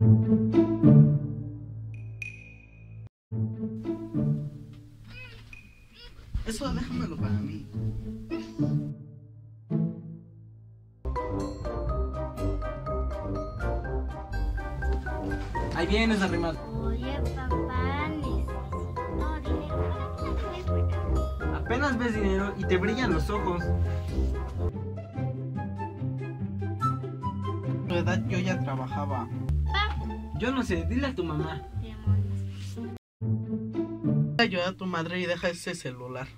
Eso déjamelo para mí. Ahí vienes, arrimado. Oye, papá, necesito dinero. Apenas ves dinero y te brillan los ojos. Tu edad yo ya trabajaba. Yo no sé, dile a tu mamá. Ayuda a tu madre y deja ese celular.